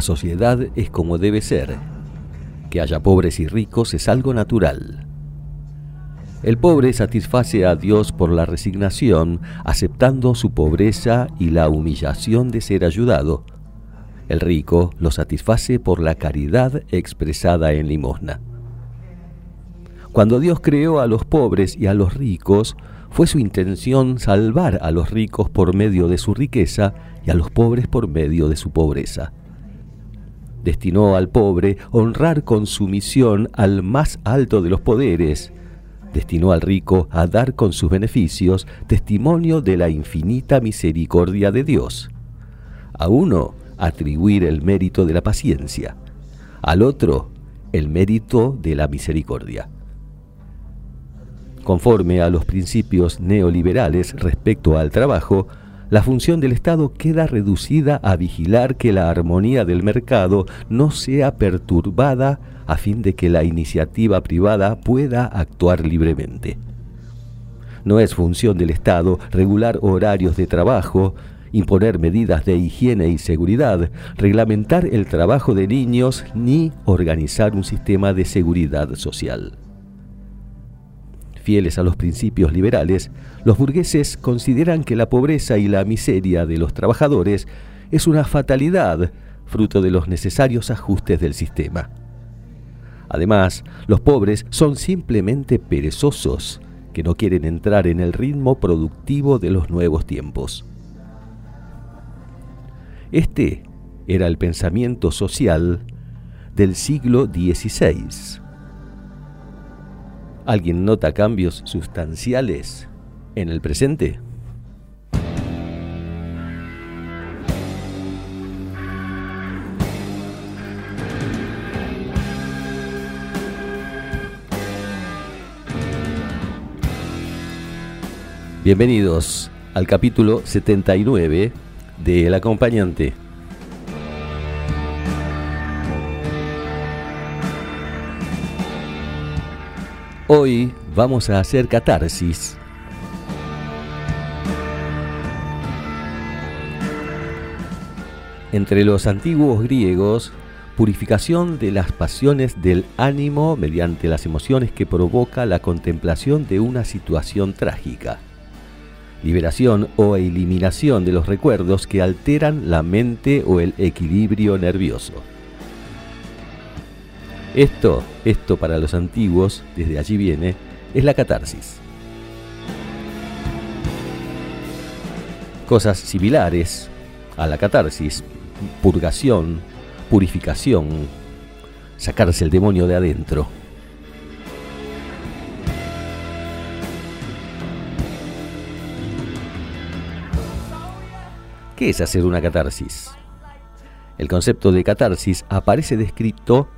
Sociedad es como debe ser. Que haya pobres y ricos es algo natural. El pobre satisface a Dios por la resignación, aceptando su pobreza y la humillación de ser ayudado. El rico lo satisface por la caridad expresada en limosna. Cuando Dios creó a los pobres y a los ricos, fue su intención salvar a los ricos por medio de su riqueza y a los pobres por medio de su pobreza destinó al pobre honrar con su misión al más alto de los poderes, destinó al rico a dar con sus beneficios testimonio de la infinita misericordia de Dios. A uno atribuir el mérito de la paciencia, al otro el mérito de la misericordia. Conforme a los principios neoliberales respecto al trabajo, la función del Estado queda reducida a vigilar que la armonía del mercado no sea perturbada a fin de que la iniciativa privada pueda actuar libremente. No es función del Estado regular horarios de trabajo, imponer medidas de higiene y seguridad, reglamentar el trabajo de niños ni organizar un sistema de seguridad social. Fieles a los principios liberales, los burgueses consideran que la pobreza y la miseria de los trabajadores es una fatalidad fruto de los necesarios ajustes del sistema. Además, los pobres son simplemente perezosos, que no quieren entrar en el ritmo productivo de los nuevos tiempos. Este era el pensamiento social del siglo XVI. ¿Alguien nota cambios sustanciales en el presente? Bienvenidos al capítulo 79 de El acompañante. Hoy vamos a hacer catarsis. Entre los antiguos griegos, purificación de las pasiones del ánimo mediante las emociones que provoca la contemplación de una situación trágica. Liberación o eliminación de los recuerdos que alteran la mente o el equilibrio nervioso. Esto, esto para los antiguos, desde allí viene, es la catarsis. Cosas similares a la catarsis, purgación, purificación, sacarse el demonio de adentro. ¿Qué es hacer una catarsis? El concepto de catarsis aparece descrito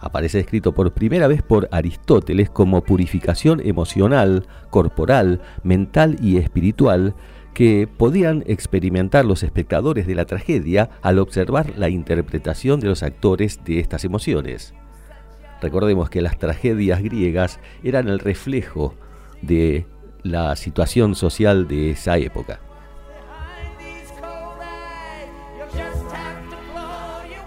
aparece escrito por primera vez por Aristóteles como purificación emocional, corporal, mental y espiritual que podían experimentar los espectadores de la tragedia al observar la interpretación de los actores de estas emociones. Recordemos que las tragedias griegas eran el reflejo de la situación social de esa época.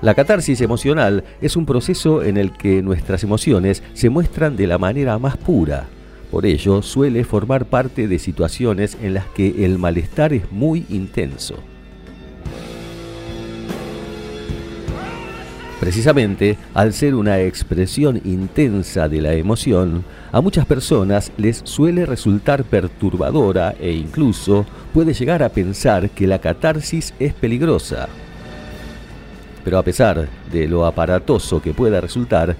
La catarsis emocional es un proceso en el que nuestras emociones se muestran de la manera más pura. Por ello, suele formar parte de situaciones en las que el malestar es muy intenso. Precisamente, al ser una expresión intensa de la emoción, a muchas personas les suele resultar perturbadora e incluso puede llegar a pensar que la catarsis es peligrosa. Pero a pesar de lo aparatoso que pueda resultar,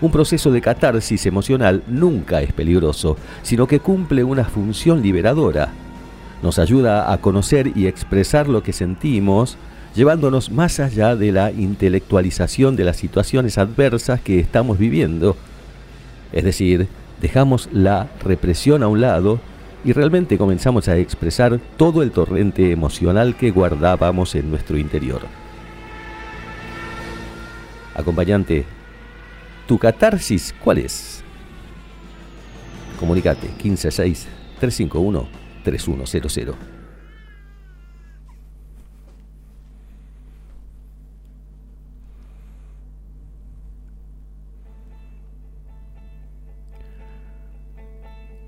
Un proceso de catarsis emocional nunca es peligroso, sino que cumple una función liberadora. Nos ayuda a conocer y expresar lo que sentimos, llevándonos más allá de la intelectualización de las situaciones adversas que estamos viviendo. Es decir, dejamos la represión a un lado y realmente comenzamos a expresar todo el torrente emocional que guardábamos en nuestro interior. Acompañante, ¿Tu catarsis cuál es? Comunicate 156-351-3100.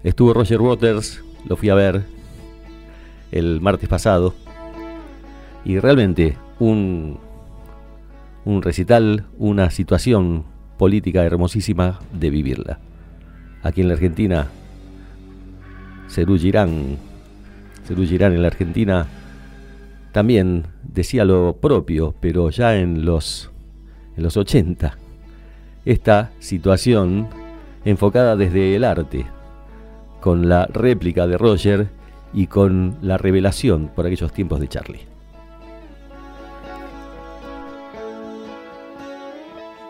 Estuvo Roger Waters, lo fui a ver el martes pasado y realmente un, un recital, una situación política hermosísima de vivirla. Aquí en la Argentina, Cerú Girán, Cerú Girán en la Argentina también decía lo propio, pero ya en los, en los 80. Esta situación enfocada desde el arte, con la réplica de Roger y con la revelación por aquellos tiempos de Charlie.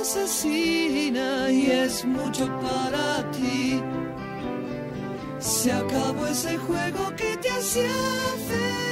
asesina y es mucho para ti. Se acabó ese juego que te hacía feliz.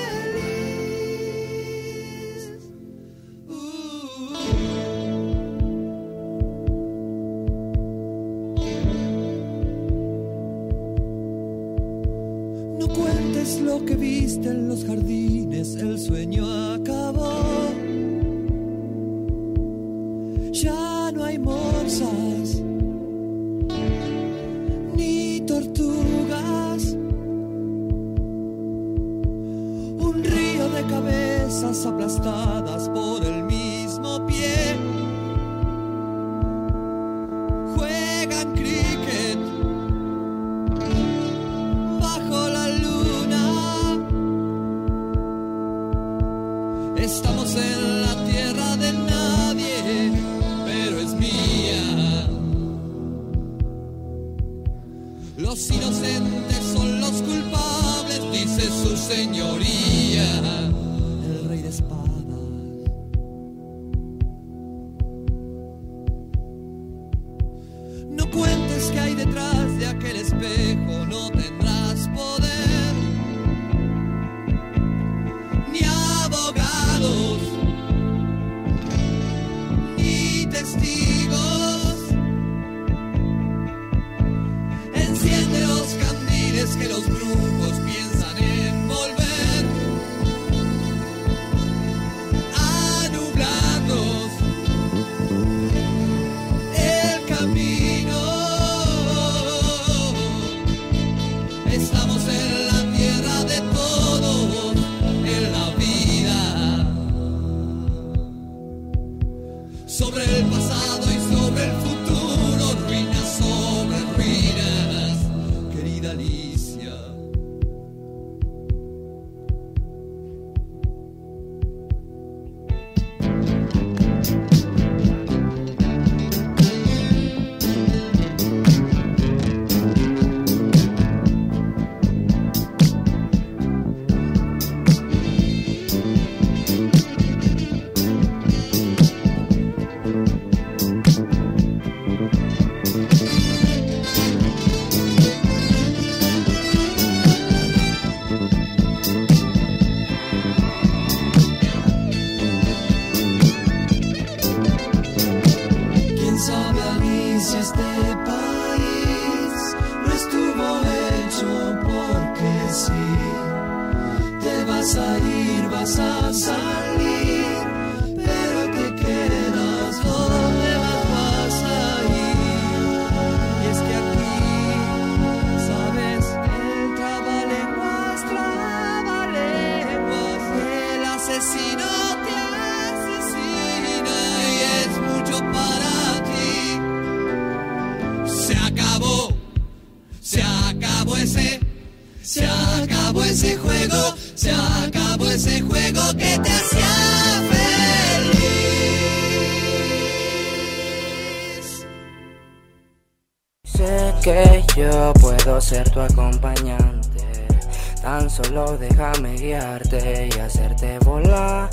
Ser tu acompañante. Tan solo déjame guiarte y hacerte volar.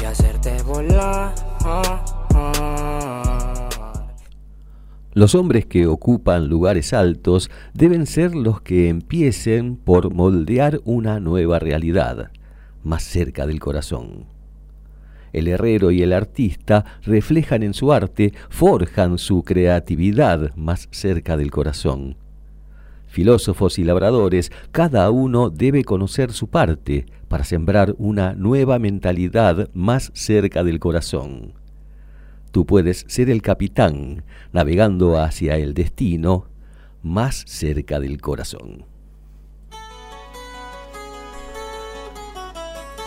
Y hacerte volar. Los hombres que ocupan lugares altos deben ser los que empiecen por moldear una nueva realidad, más cerca del corazón. El herrero y el artista reflejan en su arte, forjan su creatividad más cerca del corazón. Filósofos y labradores, cada uno debe conocer su parte para sembrar una nueva mentalidad más cerca del corazón. Tú puedes ser el capitán navegando hacia el destino más cerca del corazón.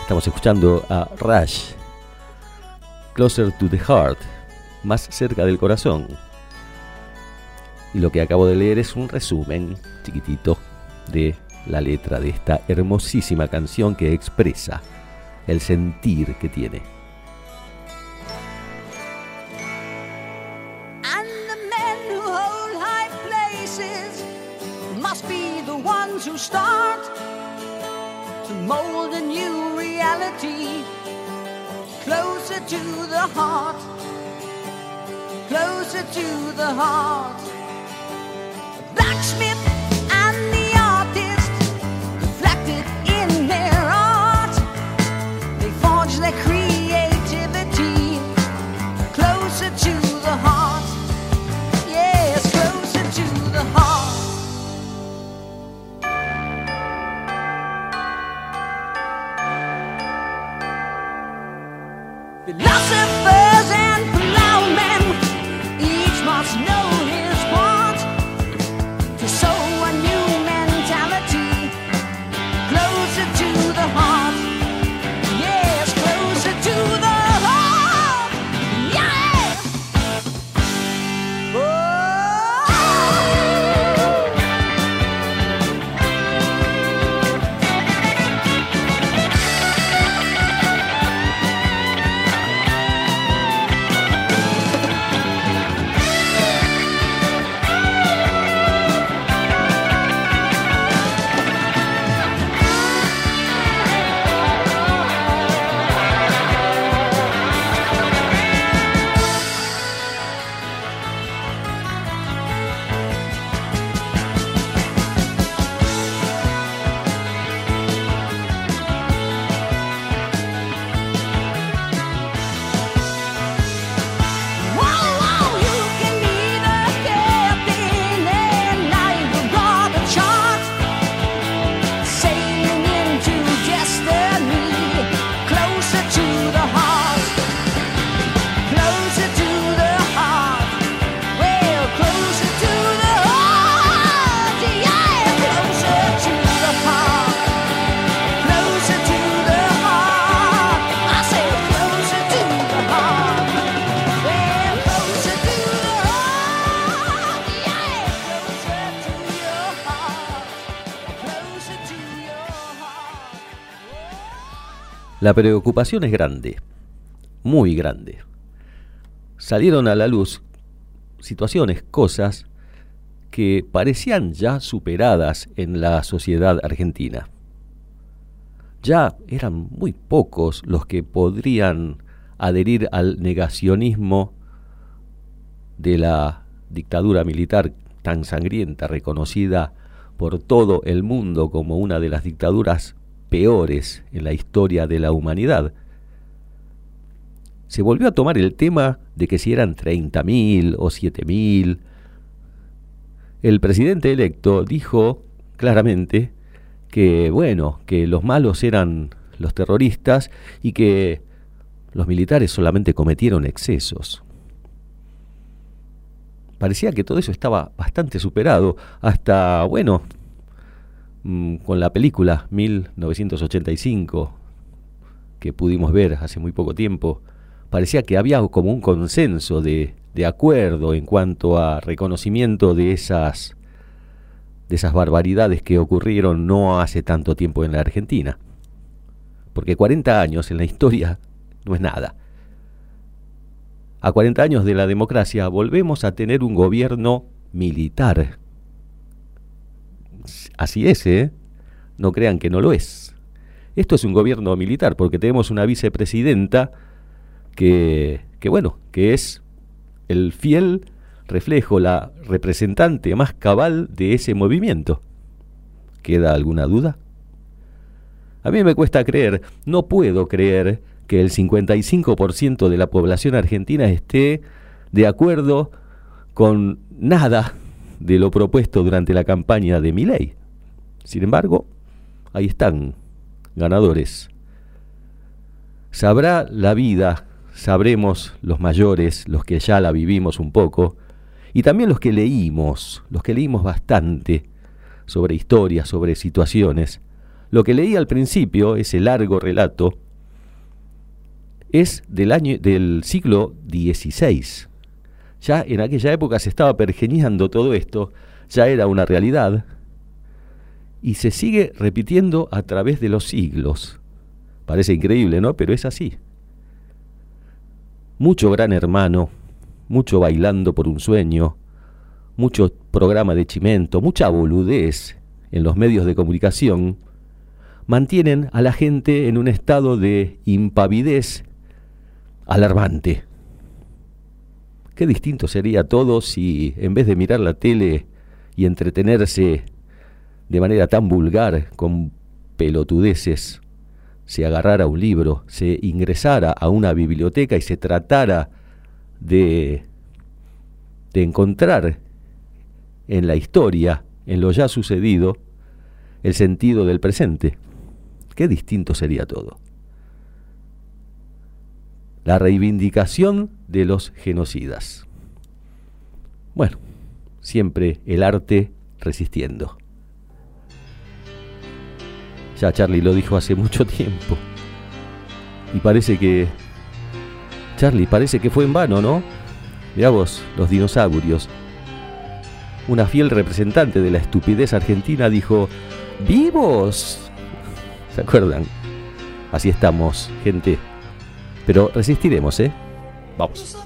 Estamos escuchando a Rush, Closer to the Heart, más cerca del corazón. Y lo que acabo de leer es un resumen chiquitito de la letra de esta hermosísima canción que expresa el sentir que tiene. Start to mold a new reality to the heart, closer to the heart. La preocupación es grande, muy grande. Salieron a la luz situaciones, cosas que parecían ya superadas en la sociedad argentina. Ya eran muy pocos los que podrían adherir al negacionismo de la dictadura militar tan sangrienta, reconocida por todo el mundo como una de las dictaduras peores en la historia de la humanidad. Se volvió a tomar el tema de que si eran 30.000 o 7.000. El presidente electo dijo claramente que, bueno, que los malos eran los terroristas y que los militares solamente cometieron excesos. Parecía que todo eso estaba bastante superado, hasta, bueno, mm, con la película 1985 que pudimos ver hace muy poco tiempo, parecía que había como un consenso de acuerdo en cuanto a reconocimiento de esas de esas barbaridades que ocurrieron no hace tanto tiempo en la Argentina. Porque 40 años en la historia no es nada. A 40 años de la democracia volvemos a tener un gobierno militar. Así es, ¿eh? No crean que no lo es. Esto es un gobierno militar porque tenemos una vicepresidenta que, que bueno, que es el fiel reflejo, la representante más cabal de ese movimiento. ¿Queda alguna duda? A mí me cuesta creer, no puedo creer que el 55% de la población argentina esté de acuerdo con nada de lo propuesto durante la campaña de ley. Sin embargo, ahí están, ganadores. Sabrá la vida, sabremos los mayores, los que ya la vivimos un poco, y también los que leímos, los que leímos bastante sobre historias, sobre situaciones. Lo que leí al principio, ese largo relato, es del año del siglo XVI. Ya en aquella época se estaba pergeñando todo esto, ya era una realidad y se sigue repitiendo a través de los siglos. Parece increíble, ¿no? Pero es así. Mucho gran hermano, mucho bailando por un sueño, mucho programa de chimento, mucha boludez en los medios de comunicación, mantienen a la gente en un estado de impavidez alarmante. Qué distinto sería todo si en vez de mirar la tele y entretenerse de manera tan vulgar con pelotudeces, se agarrara un libro, se ingresara a una biblioteca y se tratara de, de encontrar en la historia, en lo ya sucedido, el sentido del presente. Qué distinto sería todo. La reivindicación de los genocidas. Bueno, siempre el arte resistiendo. Ya Charlie lo dijo hace mucho tiempo. Y parece que Charlie, parece que fue en vano, ¿no? Mirá vos, los dinosaurios. Una fiel representante de la estupidez argentina dijo, ¡vivos! ¿Se acuerdan? Así estamos, gente. Pero resistiremos, ¿eh? Vamos.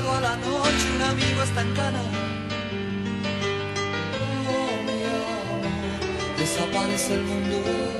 sábado a la noche un amigo está en cana. Oh, mi alma, desaparece el mundo.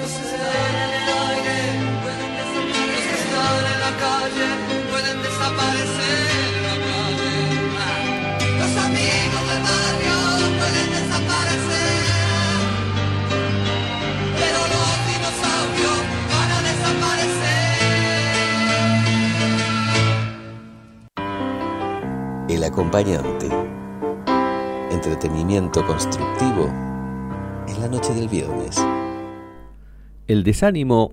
Los que están en el aire pueden desaparecer. Los que están en la calle pueden desaparecer la calle. Los amigos del barrio pueden desaparecer. Pero los dinosaurios van a desaparecer. El acompañante. Entretenimiento constructivo en la noche del viernes. El desánimo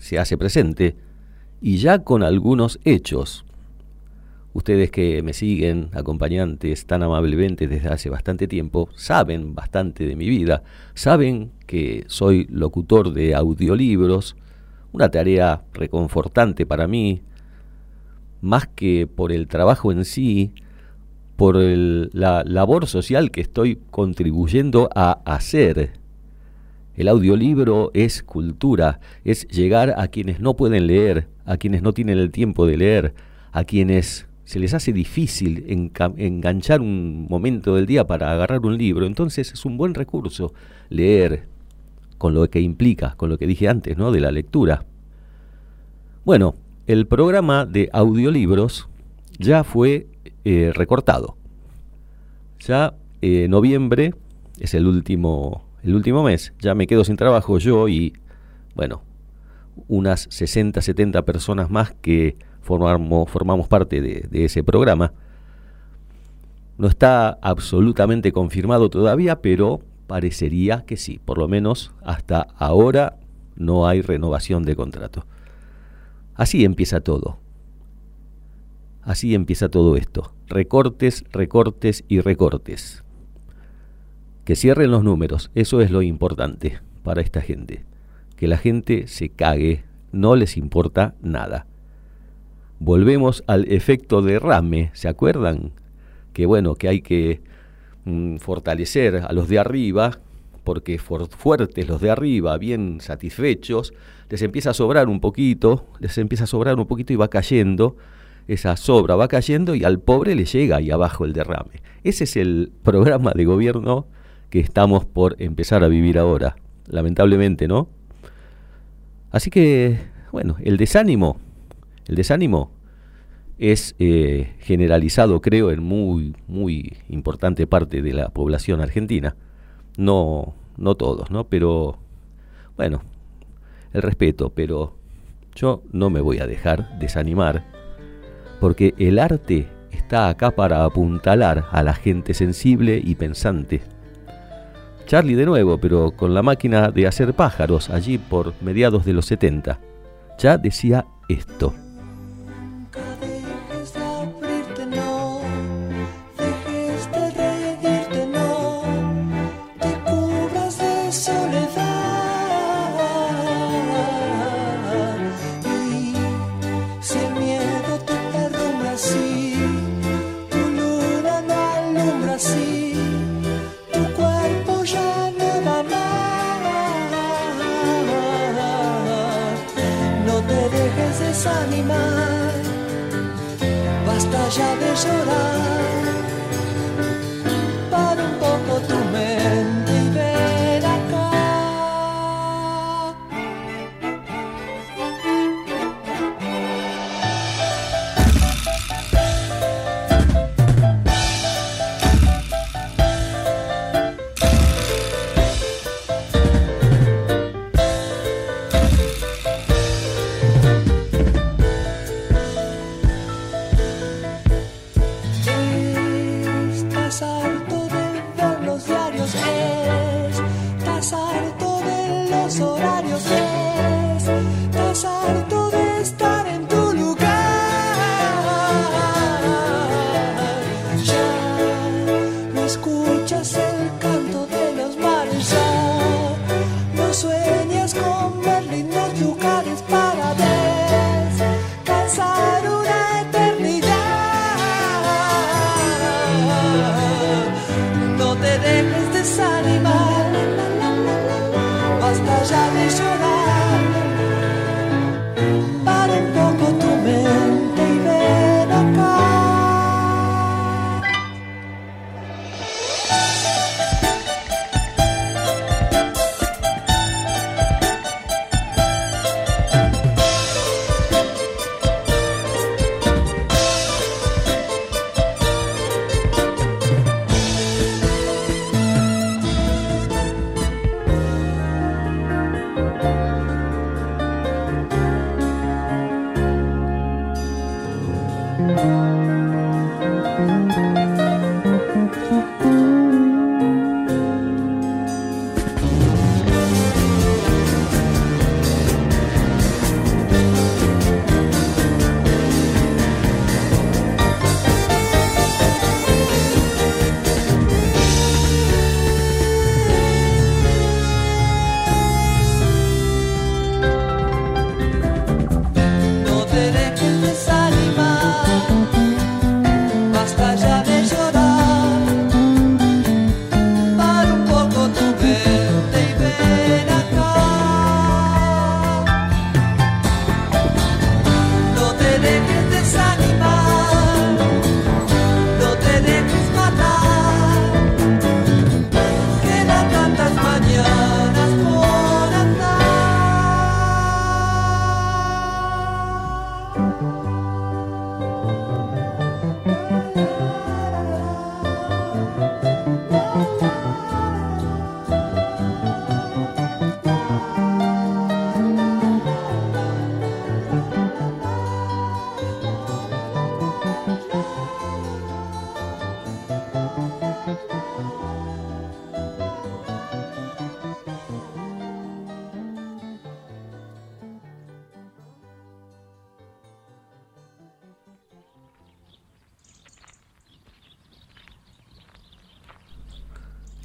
se hace presente y ya con algunos hechos. Ustedes que me siguen, acompañantes, tan amablemente desde hace bastante tiempo, saben bastante de mi vida, saben que soy locutor de audiolibros, una tarea reconfortante para mí, más que por el trabajo en sí, por el, la labor social que estoy contribuyendo a hacer. El audiolibro es cultura, es llegar a quienes no pueden leer, a quienes no tienen el tiempo de leer, a quienes se les hace difícil enganchar un momento del día para agarrar un libro. Entonces es un buen recurso leer con lo que implica, con lo que dije antes, ¿no? De la lectura. Bueno, el programa de audiolibros ya fue eh, recortado. Ya eh, noviembre es el último, el último mes, ya me quedo sin trabajo yo y, bueno, unas 60, 70 personas más que formamos, formamos parte de, de ese programa. No está absolutamente confirmado todavía, pero parecería que sí. Por lo menos hasta ahora no hay renovación de contrato. Así empieza todo. Así empieza todo esto. Recortes, recortes y recortes. Que cierren los números, eso es lo importante para esta gente. Que la gente se cague, no les importa nada. Volvemos al efecto derrame, ¿se acuerdan? Que bueno, que hay que mm, fortalecer a los de arriba, porque fuertes los de arriba, bien satisfechos, les empieza a sobrar un poquito, les empieza a sobrar un poquito y va cayendo esa sobra va cayendo y al pobre le llega ahí abajo el derrame. Ese es el programa de gobierno que estamos por empezar a vivir ahora, lamentablemente, ¿no? Así que, bueno, el desánimo, el desánimo es eh, generalizado, creo, en muy, muy importante parte de la población argentina. No, no todos, ¿no? Pero, bueno, el respeto, pero yo no me voy a dejar desanimar porque el arte está acá para apuntalar a la gente sensible y pensante. Charlie de nuevo, pero con la máquina de hacer pájaros allí por mediados de los 70, ya decía esto. lágrimas, basta ya de llorar.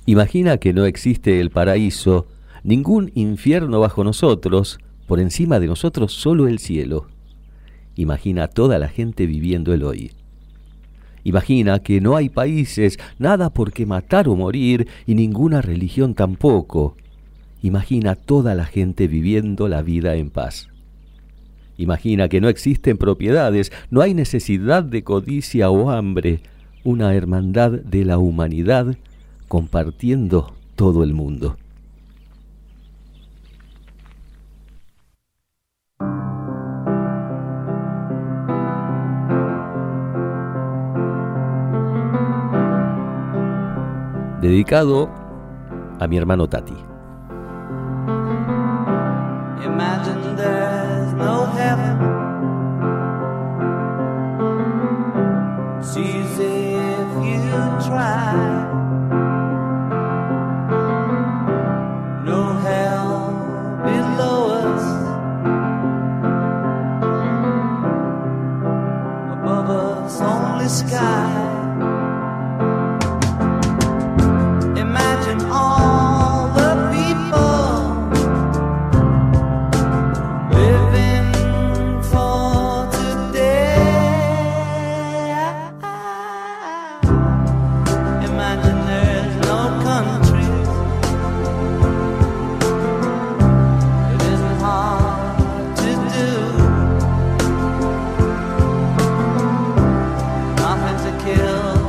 Imagina que no existe el paraíso, ningún infierno bajo nosotros, por encima de nosotros solo el cielo. Imagina toda la gente viviendo el hoy. Imagina que no hay países, nada por qué matar o morir, y ninguna religión tampoco. Imagina toda la gente viviendo la vida en paz. Imagina que no existen propiedades, no hay necesidad de codicia o hambre, una hermandad de la humanidad compartiendo todo el mundo. Dedicado a mi hermano Tati. Kill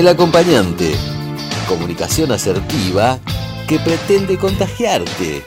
El acompañante. Comunicación asertiva que pretende contagiarte.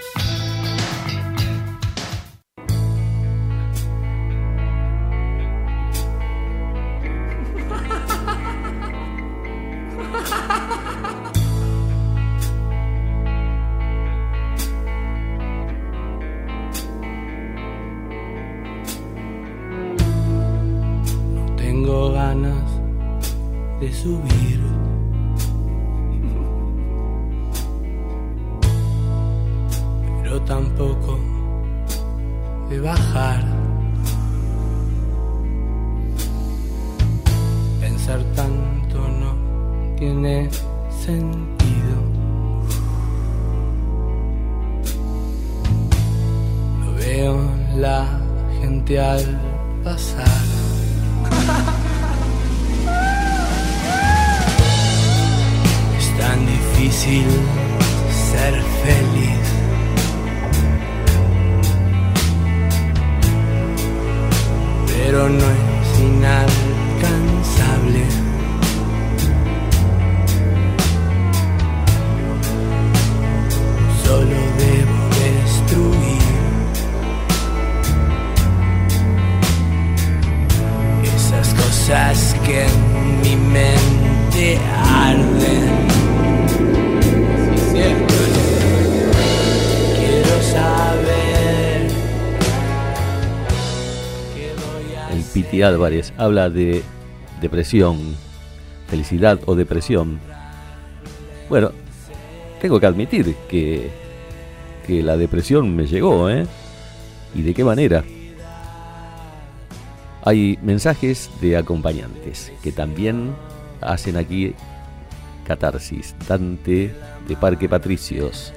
Álvarez habla de depresión, felicidad o depresión. Bueno, tengo que admitir que, que la depresión me llegó, ¿eh? ¿Y de qué manera? Hay mensajes de acompañantes que también hacen aquí catarsis. Dante de Parque Patricios.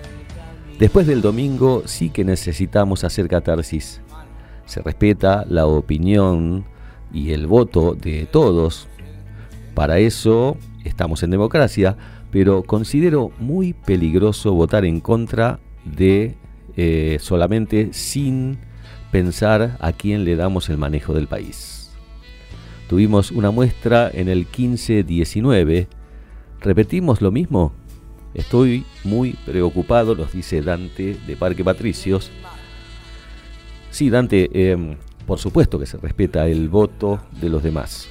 Después del domingo sí que necesitamos hacer catarsis. Se respeta la opinión y el voto de todos. Para eso estamos en democracia, pero considero muy peligroso votar en contra de eh, solamente sin pensar a quién le damos el manejo del país. Tuvimos una muestra en el 15-19. ¿Repetimos lo mismo? Estoy muy preocupado, nos dice Dante de Parque Patricios. Sí, Dante, eh, por supuesto que se respeta el voto de los demás.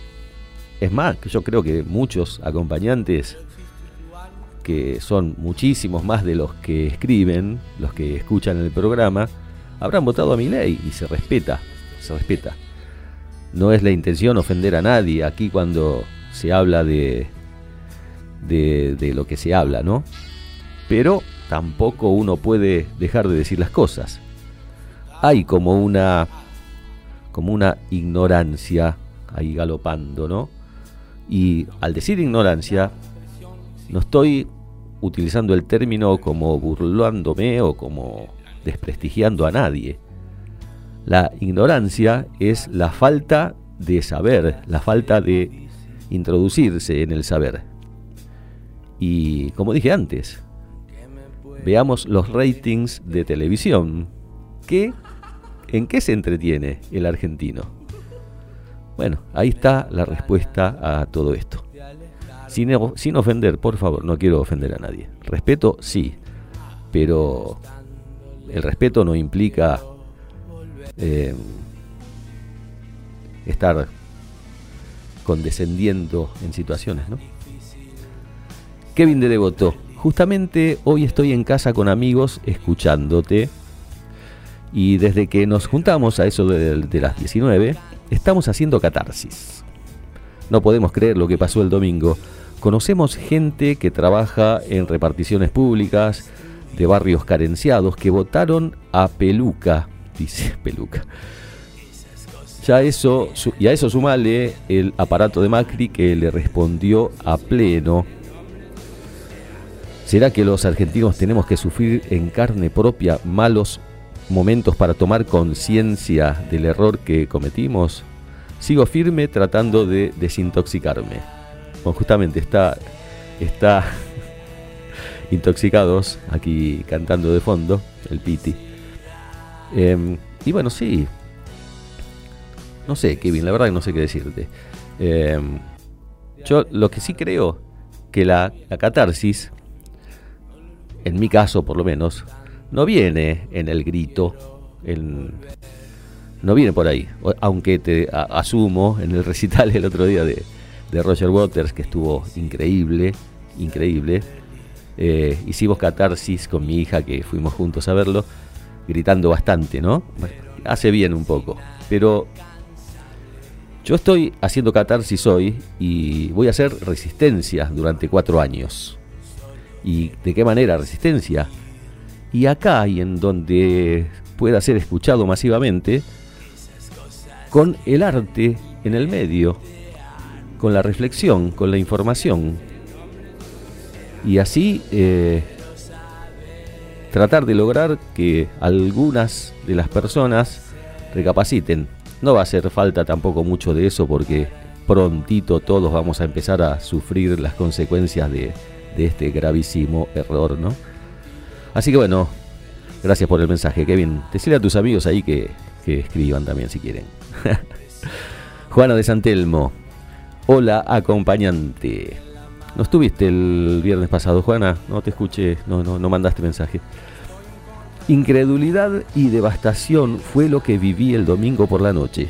Es más, yo creo que muchos acompañantes, que son muchísimos más de los que escriben, los que escuchan el programa, habrán votado a mi ley y se respeta, se respeta. No es la intención ofender a nadie aquí cuando se habla de, de, de lo que se habla, ¿no? Pero tampoco uno puede dejar de decir las cosas. Hay como una como una ignorancia ahí galopando, ¿no? Y al decir ignorancia, no estoy utilizando el término como burlándome o como desprestigiando a nadie. La ignorancia es la falta de saber, la falta de introducirse en el saber. Y como dije antes, veamos los ratings de televisión. ¿Qué, ¿En qué se entretiene el argentino? Bueno, ahí está la respuesta a todo esto. Sin, ofender, por favor, no quiero ofender a nadie. Respeto, sí, pero el respeto no implica eh, estar condescendiendo en situaciones, ¿no? Kevin de Devoto, justamente hoy estoy en casa con amigos escuchándote y desde que nos juntamos a eso de, las 19, estamos haciendo catarsis. No podemos creer lo que pasó el domingo. Conocemos gente que trabaja en reparticiones públicas de barrios carenciados que votaron a Peluca, dice Peluca. Ya eso, y a eso sumale el aparato de Macri que le respondió a pleno. ¿Será que los argentinos tenemos que sufrir en carne propia malos momentos para tomar conciencia del error que cometimos? Sigo firme tratando de desintoxicarme. Justamente está, está intoxicados aquí cantando de fondo, el Piti. Eh, y bueno, sí. No sé, Kevin, la verdad que no sé qué decirte. Eh, yo lo que sí creo que la, la catarsis, en mi caso por lo menos, no viene en el grito, en, no viene por ahí. Aunque te asumo en el recital el otro día de, de, Roger Waters, que estuvo increíble, increíble. Eh, hicimos catarsis con mi hija, que fuimos juntos a verlo, gritando bastante, ¿no? Hace bien un poco. Pero yo estoy haciendo catarsis hoy y voy a hacer resistencia durante cuatro años. ¿Y de qué manera resistencia? Y acá y en donde pueda ser escuchado masivamente, con el arte en el medio, con la reflexión, con la información. Y así eh, tratar de lograr que algunas de las personas recapaciten. No va a hacer falta tampoco mucho de eso porque prontito todos vamos a empezar a sufrir las consecuencias de, de este gravísimo error, ¿no? Así que bueno, gracias por el mensaje, Kevin. Decirle a tus amigos ahí que, que escriban también si quieren. Juana de Santelmo, hola acompañante. ¿No estuviste el viernes pasado, Juana? No te escuché, no, no, no mandaste mensaje. Incredulidad y devastación fue lo que viví el domingo por la noche.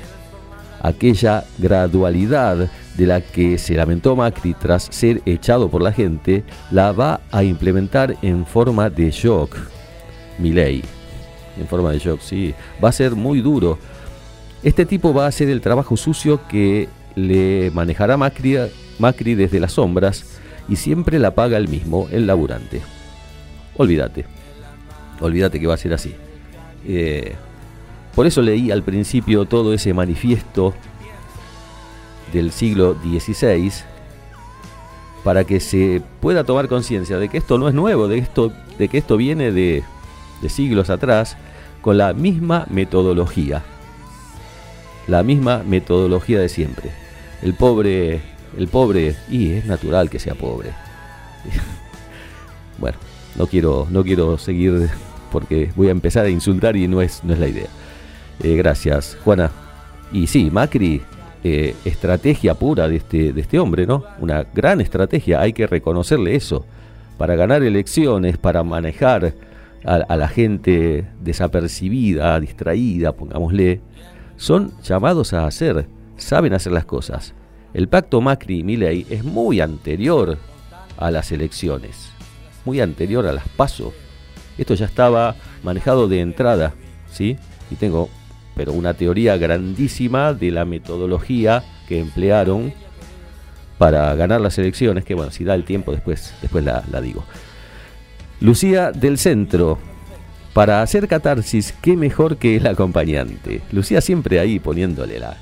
Aquella gradualidad de la que se lamentó Macri tras ser echado por la gente, la va a implementar en forma de shock. Milei. En forma de shock, sí. Va a ser muy duro. Este tipo va a hacer el trabajo sucio que le manejará Macri, Macri desde las sombras y siempre la paga el mismo, el laburante. Olvídate. Olvídate que va a ser así. Eh, por eso leí al principio todo ese manifiesto del siglo XVI para que se pueda tomar conciencia de que esto no es nuevo, de, esto, de que esto viene de, de siglos atrás con la misma metodología. La misma metodología de siempre. El pobre, el pobre, y es natural que sea pobre. bueno, no quiero, no quiero seguir porque voy a empezar a insultar y no es, no es la idea. Eh, gracias, Juana. Y sí, Macri, eh, estrategia pura de este, de este hombre, ¿no? Una gran estrategia, hay que reconocerle eso. Para ganar elecciones, para manejar a, la gente desapercibida, distraída, pongámosle, son llamados a hacer, saben hacer las cosas. El pacto Macri y Milei es muy anterior a las elecciones, muy anterior a las PASO. Esto ya estaba manejado de entrada, ¿sí? Y tengo, pero una teoría grandísima de la metodología que emplearon para ganar las elecciones, que bueno, si da el tiempo después, después la, digo. Lucía del Centro, para hacer catarsis, qué mejor que el acompañante. Lucía siempre ahí poniéndole la,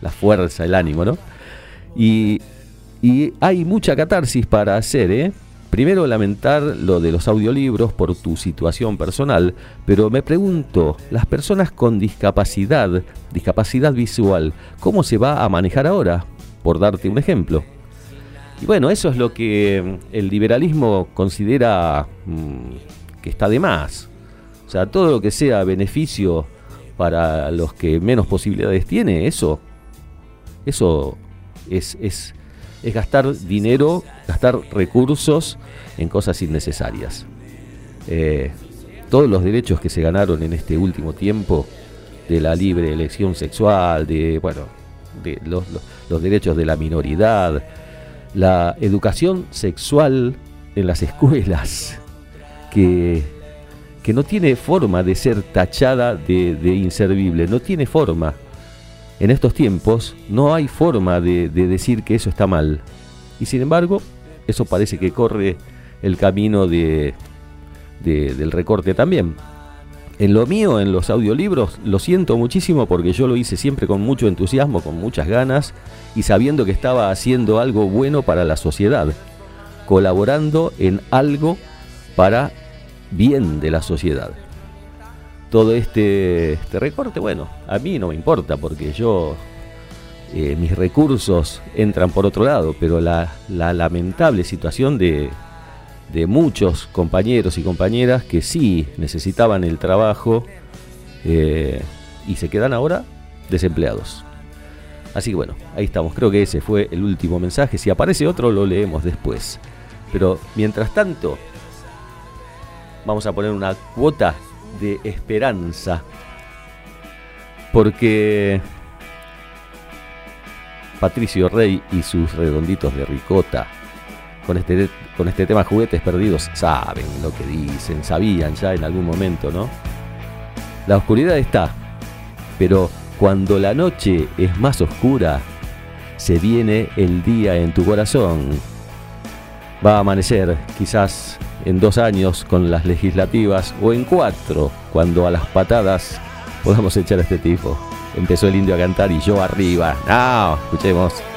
la fuerza, el ánimo, ¿no? Y, y, hay mucha catarsis para hacer, ¿eh? Primero lamentar lo de los audiolibros por tu situación personal, pero me pregunto, las personas con discapacidad, discapacidad visual, ¿cómo se va a manejar ahora? Por darte un ejemplo. Y bueno, eso es lo que el liberalismo considera mmm, que está de más. O sea, todo lo que sea beneficio para los que menos posibilidades tiene, eso, eso es, es, es gastar dinero, gastar recursos en cosas innecesarias. Eh, todos los derechos que se ganaron en este último tiempo, de la libre elección sexual, de, bueno, de los, derechos de la minoridad, la educación sexual en las escuelas, que, que no tiene forma de ser tachada de, inservible, no tiene forma. En estos tiempos no hay forma de, de, decir que eso está mal. Y sin embargo, eso parece que corre el camino de, del recorte también. En lo mío, en los audiolibros, lo siento muchísimo porque yo lo hice siempre con mucho entusiasmo, con muchas ganas y sabiendo que estaba haciendo algo bueno para la sociedad, colaborando en algo para bien de la sociedad. Todo este, este recorte, bueno, a mí no me importa porque yo, eh, mis recursos entran por otro lado, pero la, la lamentable situación de, de muchos compañeros y compañeras que sí necesitaban el trabajo eh, y se quedan ahora desempleados. Así que bueno, ahí estamos. Creo que ese fue el último mensaje. Si aparece otro lo leemos después. Pero mientras tanto, vamos a poner una cuota de esperanza. Porque Patricio Rey y sus redonditos de ricota con este, con este tema juguetes perdidos saben lo que dicen, sabían ya en algún momento, ¿no? La oscuridad está, pero cuando la noche es más oscura, se viene el día en tu corazón. Va a amanecer quizás en dos años con las legislativas o en cuatro, cuando a las patadas podamos echar a este tipo. Empezó el indio a cantar y yo arriba. No, escuchemos.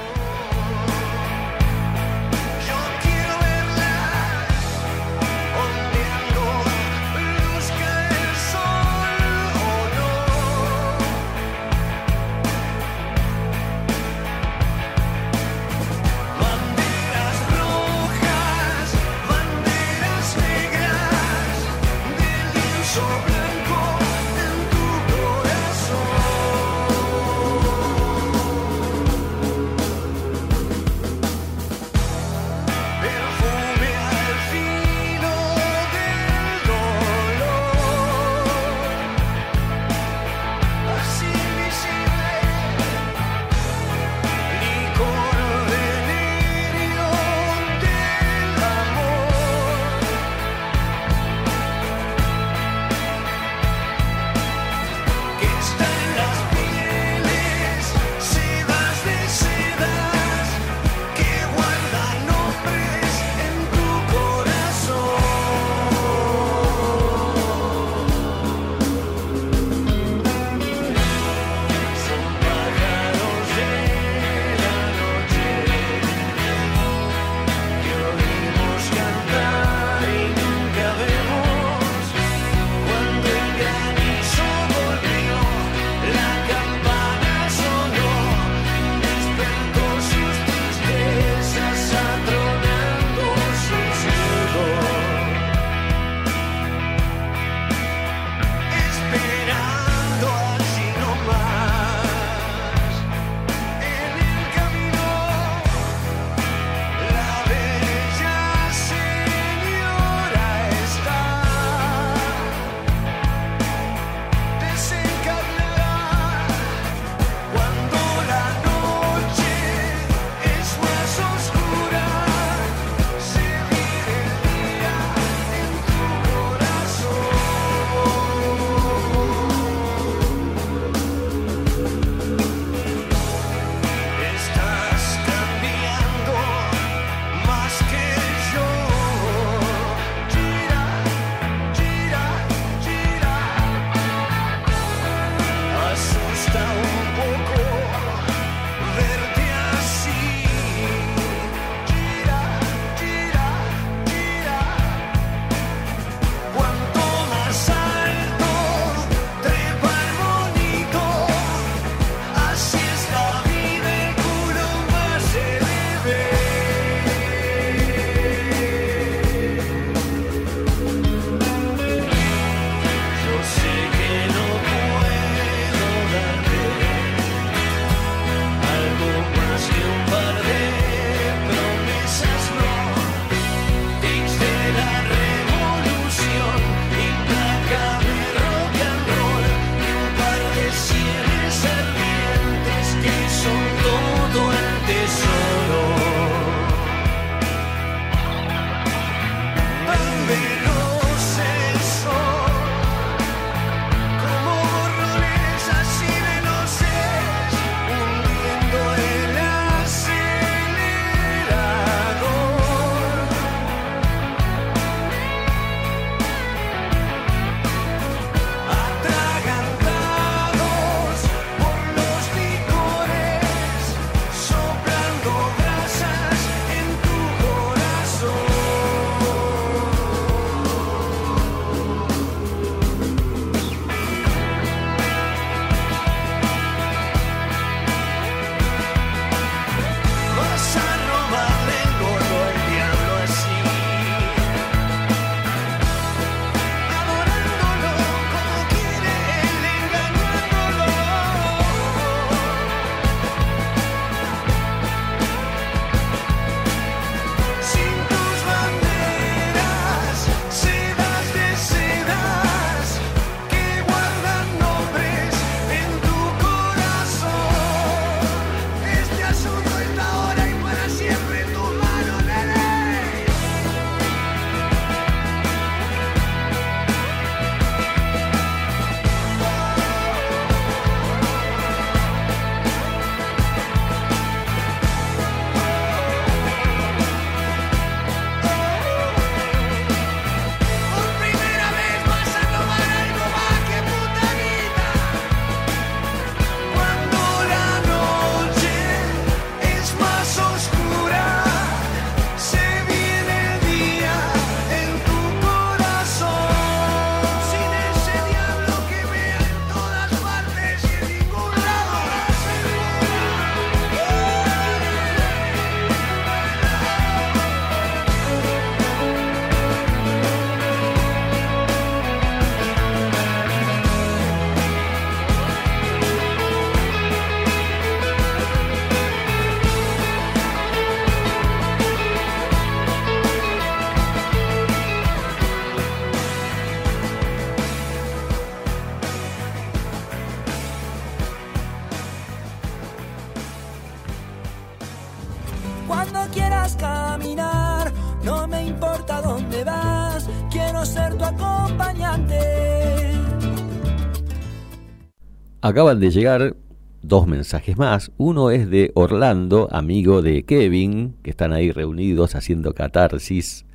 Acaban de llegar dos mensajes más. Uno es de Orlando, amigo de Kevin, que están ahí reunidos haciendo catarsis.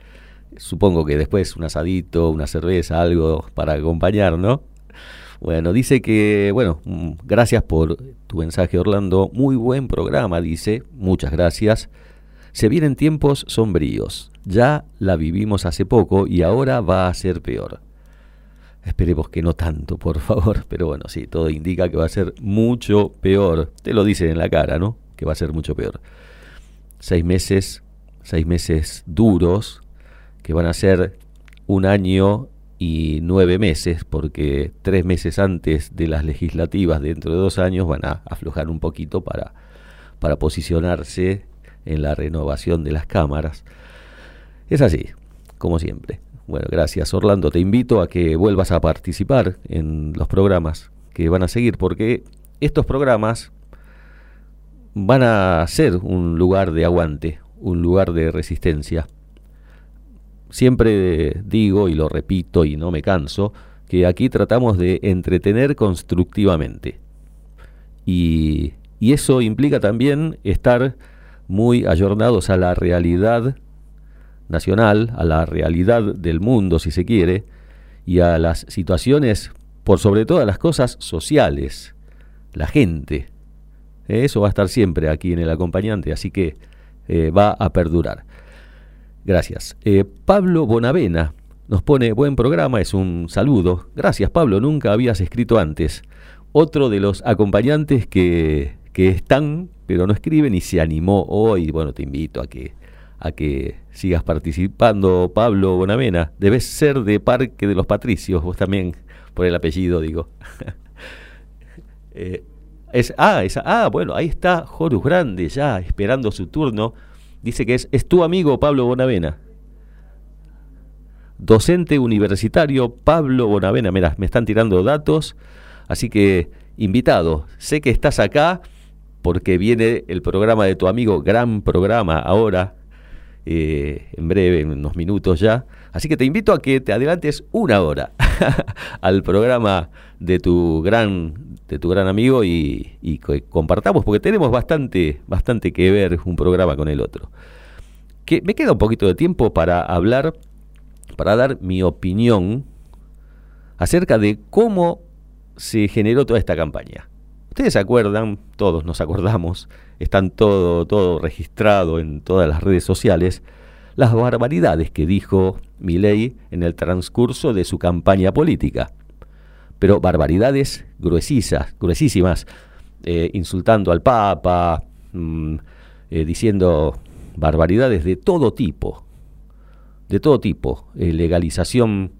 Supongo que después un asadito, una cerveza, algo para acompañar, ¿no? Bueno, dice que, bueno, mm, gracias por tu mensaje, Orlando. Muy buen programa, dice. Muchas gracias. Se vienen tiempos sombríos. Ya la vivimos hace poco y ahora va a ser peor. Esperemos que no tanto, por favor. Pero bueno, sí, todo indica que va a ser mucho peor. Te lo dicen en la cara, ¿no? Que va a ser mucho peor. Seis meses, seis meses duros, que van a ser un año y nueve meses, porque tres meses antes de las legislativas dentro de dos años van a aflojar un poquito para, para posicionarse en la renovación de las cámaras. Es así, como siempre. Bueno, gracias Orlando. Te invito a que vuelvas a participar en los programas que van a seguir, porque estos programas van a ser un lugar de aguante, un lugar de resistencia. Siempre digo y lo repito y no me canso, que aquí tratamos de entretener constructivamente. Y, y eso implica también estar muy ayornados a la realidad nacional, a la realidad del mundo, si se quiere, y a las situaciones, por sobre todas las cosas, sociales, la gente. Eso va a estar siempre aquí en el acompañante, así que eh, va a perdurar. Gracias. Eh, Pablo Bonavena nos pone buen programa, es un saludo. Gracias Pablo, nunca habías escrito antes. Otro de los acompañantes que, que están, pero no escriben y se animó hoy. Bueno, te invito a que, a que sigas participando, Pablo Bonavena. Debes ser de Parque de los Patricios, vos también, por el apellido, digo. eh, es, ah, esa, ah, bueno, ahí está Horus Grande ya esperando su turno. Dice que es, es tu amigo Pablo Bonavena. Docente universitario Pablo Bonavena. Mira, me están tirando datos. Así que, invitado, sé que estás acá porque viene el programa de tu amigo, gran programa ahora, eh, en breve, en unos minutos ya. Así que te invito a que te adelantes una hora al programa de tu gran, de tu gran amigo y, y compartamos, porque tenemos bastante, bastante que ver un programa con el otro. Que me queda un poquito de tiempo para hablar, para dar mi opinión acerca de cómo se generó toda esta campaña. Ustedes se acuerdan, todos nos acordamos, están todo, todo registrado en todas las redes sociales, las barbaridades que dijo Milei en el transcurso de su campaña política. Pero barbaridades gruesisas, gruesísimas, eh, insultando al Papa, mmm, diciendo barbaridades de todo tipo, de todo tipo, eh, legalización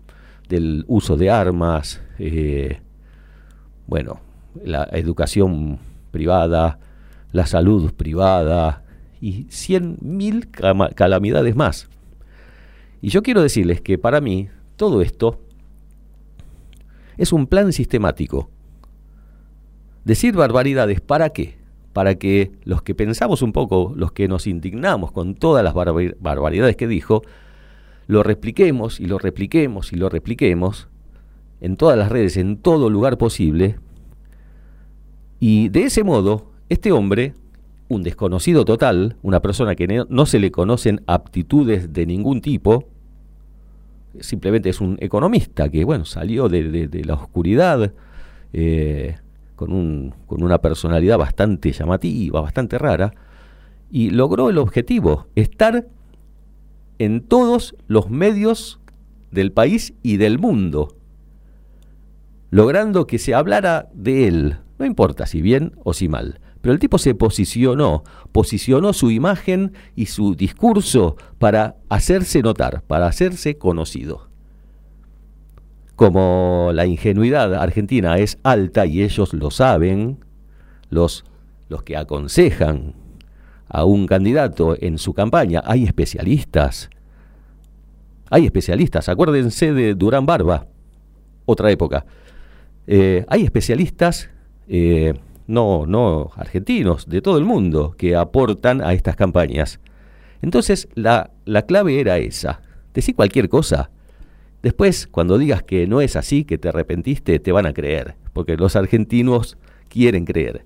del uso de armas, bueno, la educación privada, la salud privada y cien mil calamidades más. Y yo quiero decirles que para mí todo esto es un plan sistemático. Decir barbaridades, ¿para qué? Para que los que pensamos un poco, los que nos indignamos con todas las barbar barbaridades que dijo, lo repliquemos y lo repliquemos y lo repliquemos en todas las redes, en todo lugar posible, y de ese modo, este hombre, un desconocido total, una persona que no se le conocen aptitudes de ningún tipo, simplemente es un economista que, bueno, salió de, la oscuridad eh, con, un, con una personalidad bastante llamativa, bastante rara, y logró el objetivo, estar en todos los medios del país y del mundo, logrando que se hablara de él, no importa si bien o si mal. Pero el tipo se posicionó, posicionó su imagen y su discurso para hacerse notar, para hacerse conocido. Como la ingenuidad argentina es alta y ellos lo saben, los, los que aconsejan a un candidato en su campaña, hay especialistas. Hay especialistas, acuérdense de Durán Barba, otra época. Eh, hay especialistas eh, no, no argentinos, de todo el mundo, que aportan a estas campañas. Entonces, la, la clave era esa. Decir cualquier cosa. Después, cuando digas que no es así, que te arrepentiste, te van a creer, porque los argentinos quieren creer.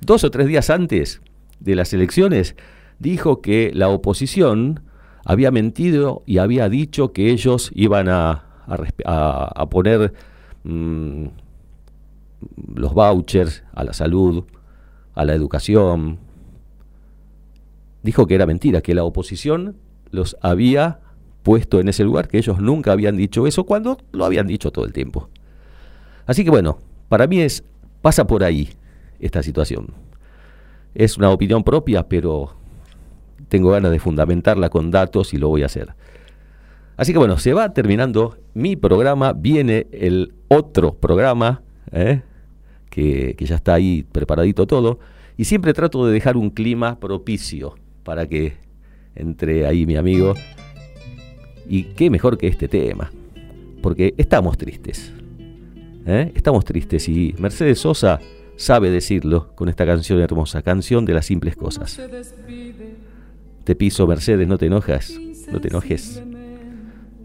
Dos o tres días antes de las elecciones, dijo que la oposición había mentido y había dicho que ellos iban a, a poner mm, los vouchers a la salud, a la educación. Dijo que era mentira, que la oposición los había puesto en ese lugar, que ellos nunca habían dicho eso cuando lo habían dicho todo el tiempo. Así que bueno, para mí es pasa por ahí esta situación. Es una opinión propia, pero tengo ganas de fundamentarla con datos y lo voy a hacer. Así que bueno, se va terminando mi programa, viene el otro programa, ¿eh? Que, que ya está ahí preparadito todo, y siempre trato de dejar un clima propicio para que entre ahí mi amigo. Y qué mejor que este tema, porque estamos tristes. ¿eh? Estamos tristes y Mercedes Sosa sabe decirlo con esta canción hermosa, canción de las simples cosas. Te piso Mercedes, no te enojas, no te enojes.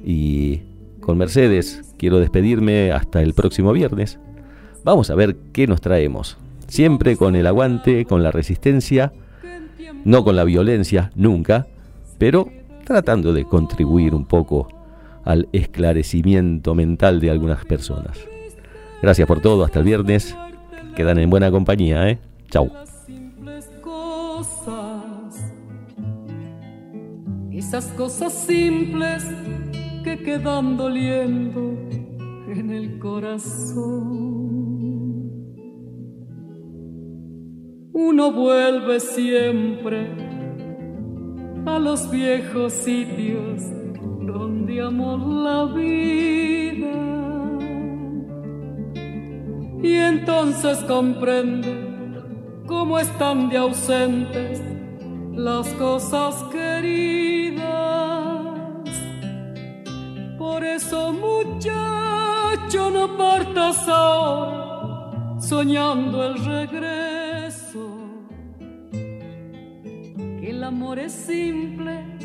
Y con Mercedes quiero despedirme hasta el próximo viernes. Vamos a ver qué nos traemos. Siempre con el aguante, con la resistencia, no con la violencia, nunca, pero tratando de contribuir un poco al esclarecimiento mental de algunas personas. Gracias por todo, hasta el viernes. Quedan en buena compañía, ¿eh? Chau. esas cosas simples que quedan doliendo en el corazón. Uno vuelve siempre a los viejos sitios donde amó la vida. Y entonces comprende cómo están de ausentes las cosas queridas. Por eso, muchacho, no partas ahora soñando el regreso. Que el amor es simple